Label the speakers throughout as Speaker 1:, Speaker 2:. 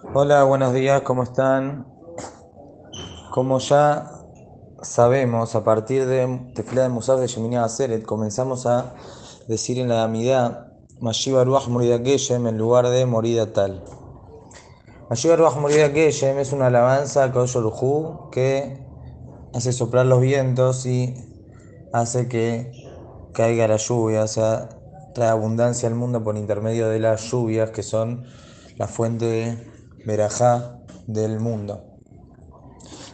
Speaker 1: Hola, buenos días, ¿cómo están? Como ya sabemos, a partir de Tefilá de Musaf de Yemini Aseret, comenzamos a decir en la Amidad, Mashiva Ruach Morida Geshem en lugar de Morida Tal. Mashiva Ruach Morida Geshem es una alabanza a Kosh que hace soplar los vientos y hace que caiga la lluvia, o sea, trae abundancia al mundo por intermedio de las lluvias que son la fuente de verajá del mundo.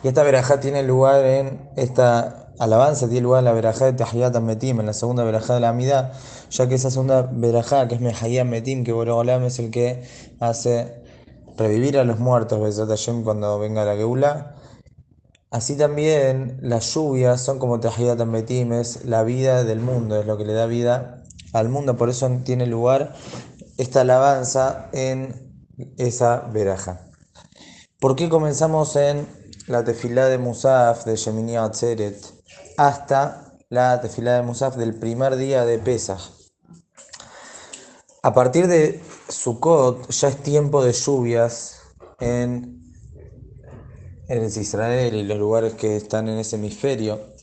Speaker 1: Y esta verajá tiene lugar en esta alabanza, tiene lugar en la verajá de Tahiyat Metim, en la segunda verajá de la Amidad, ya que esa segunda verajá, que es Mehayat Metim, que Borogolam es el que hace revivir a los muertos, cuando venga la Geula. Así también las lluvias son como Tahiyat Metim, es la vida del mundo, es lo que le da vida al mundo, por eso tiene lugar esta alabanza en esa veraja. ¿Por qué comenzamos en la tefilá de Musaf de Shemini Atzeret hasta la tefilá de Musaf del primer día de Pesach? A partir de Sukkot ya es tiempo de lluvias en, en Israel y los lugares que están en ese hemisferio.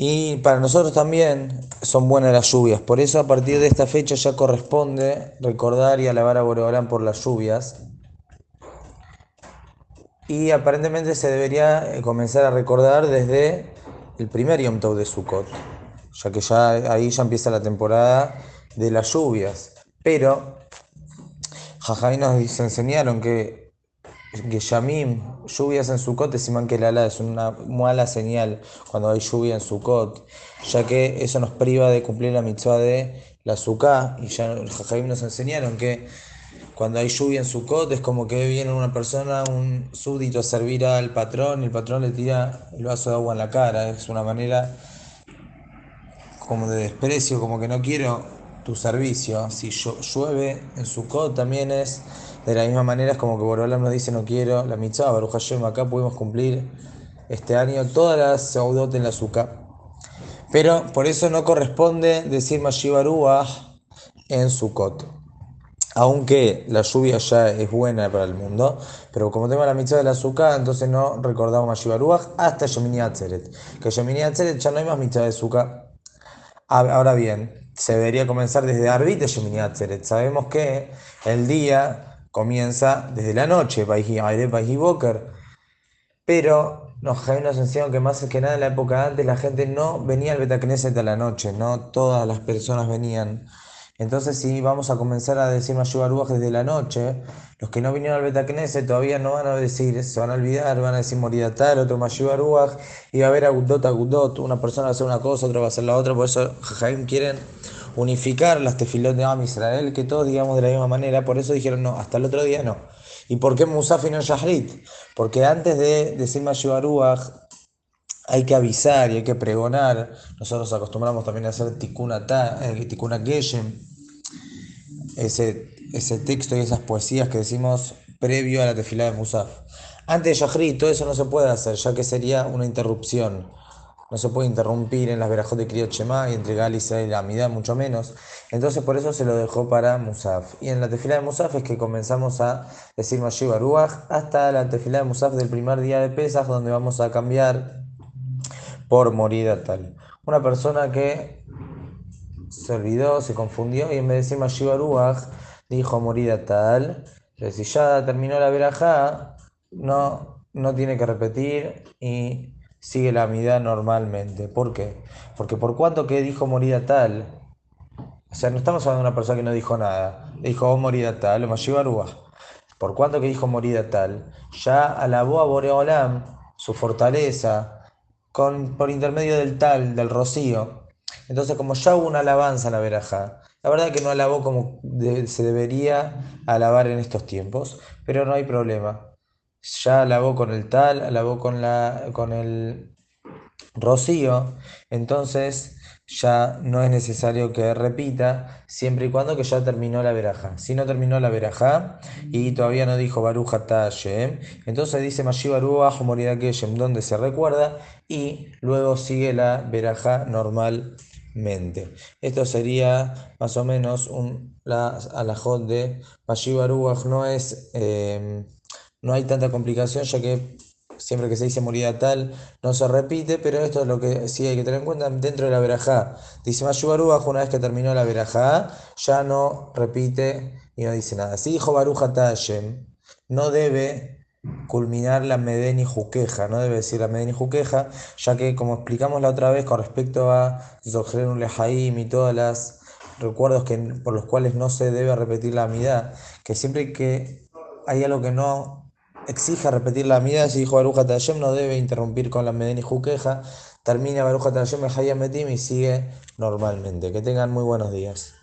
Speaker 1: Y para nosotros también son buenas las lluvias. Por eso a partir de esta fecha ya corresponde recordar y alabar a Boreolán por las lluvias. Y aparentemente se debería eh, comenzar a recordar desde el primer Yom Tov de Sukkot, ya que ya ahí ya empieza la temporada de las lluvias. Pero Jajamí nos enseñaron que Geshamim, lluvias en Sukkot, siman que la es una mala señal cuando hay lluvia en Sukkot, ya que eso nos priva de cumplir la mitzvah de la Sukkah, y ya el Jajamim nos enseñaron que cuando hay lluvia en Sukkot es como que viene una persona, un súbdito a servir al patrón y el patrón le tira el vaso de agua en la cara, es una manera como de desprecio, como que no quiero tu servicio. Si llueve en Sukkot también es de la misma manera es como que Borolam nos dice no quiero la mitzvah, Baruch acá pudimos cumplir este año todas las seudot en la azúcar. Pero por eso no corresponde decir Mashivaruah en Sukkot. Aunque la lluvia ya es buena para el mundo, pero como tenemos la mitzvah de la azúcar, entonces no recordamos Mashivaruah hasta Yemini Atzeret. Que Yemini Atzeret ya no hay más mitzvah de azúcar. Ahora bien, se debería comenzar desde Arbit de Atzeret. Sabemos que el día comienza desde la noche, pero nos, nos enseñaron que más que nada en la época antes la gente no venía al Betacneset a la noche, no todas las personas venían. Entonces, si vamos a comenzar a decir Mayubaruaj desde la noche, los que no vinieron al Betacneset todavía no van a decir, se van a olvidar, van a decir morir tal, otro Mayubaruaj, y va a haber Agudot, Agudot, una persona va a hacer una cosa, otra va a hacer la otra, por eso Jajaim quieren unificar las tefilot de Am Israel, que todos digamos de la misma manera, por eso dijeron no, hasta el otro día no. ¿Y por qué Musaf y no Shahrit? Porque antes de decir Mayuaruach hay que avisar y hay que pregonar. Nosotros acostumbramos también a hacer tikuna Geshem, ese, ese texto y esas poesías que decimos previo a la tefilá de Musaf. Antes de Shahrit, todo eso no se puede hacer, ya que sería una interrupción no se puede interrumpir en las verajot de Kriot Shema y entre Galicia y la Amidad, mucho menos. Entonces, por eso se lo dejó para Musaf. Y en la tefila de Musaf es que comenzamos a decir Mashiva Ruach hasta la tefila de Musaf del primer día de Pesach, donde vamos a cambiar por morida tal. Una persona que se olvidó, se confundió y en vez de decir Ruach dijo morida tal. si ya terminó la verajá, no, no tiene que repetir y sigue la amidad normalmente. ¿Por qué? Porque por cuanto que dijo morida tal, o sea, no estamos hablando de una persona que no dijo nada, dijo oh, morida tal, o Mashivarúa. Por cuanto que dijo morida tal, ya alabó a Boreolam su fortaleza con, por intermedio del tal, del rocío. Entonces, como ya hubo una alabanza en la veraja, la verdad que no alabó como se debería alabar en estos tiempos, pero no hay problema ya alabó con el tal, alabó con, la, con el rocío, entonces ya no es necesario que repita, siempre y cuando que ya terminó la veraja. Si no terminó la veraja y todavía no dijo Baruch Tashem, entonces dice Mashi Baruch Morida Keshem, donde se recuerda, y luego sigue la veraja normalmente. Esto sería más o menos un la alajot de Mashivaruach. No es, em, no hay tanta complicación, ya que siempre que se dice moría tal, no se repite, pero esto es lo que sí hay que tener en cuenta dentro de la verajá. Dice Mashivaruach, una vez que terminó la verajá, ya no repite y no dice nada. Si dijo Baruch Tashem, no debe culminar la Medeni Juqueja, no debe decir la Medeni Juqueja, ya que como explicamos la otra vez con respecto a Zohrenul Lehaim y todos los recuerdos que, por los cuales no se debe repetir la amidad, que siempre que hay algo que no exija repetir la amidad, si dijo Baruch Hashem, no debe interrumpir con la Medeni Juqueja, termina Baruch Hashem el Hayam Metim y sigue normalmente. Que tengan muy buenos días.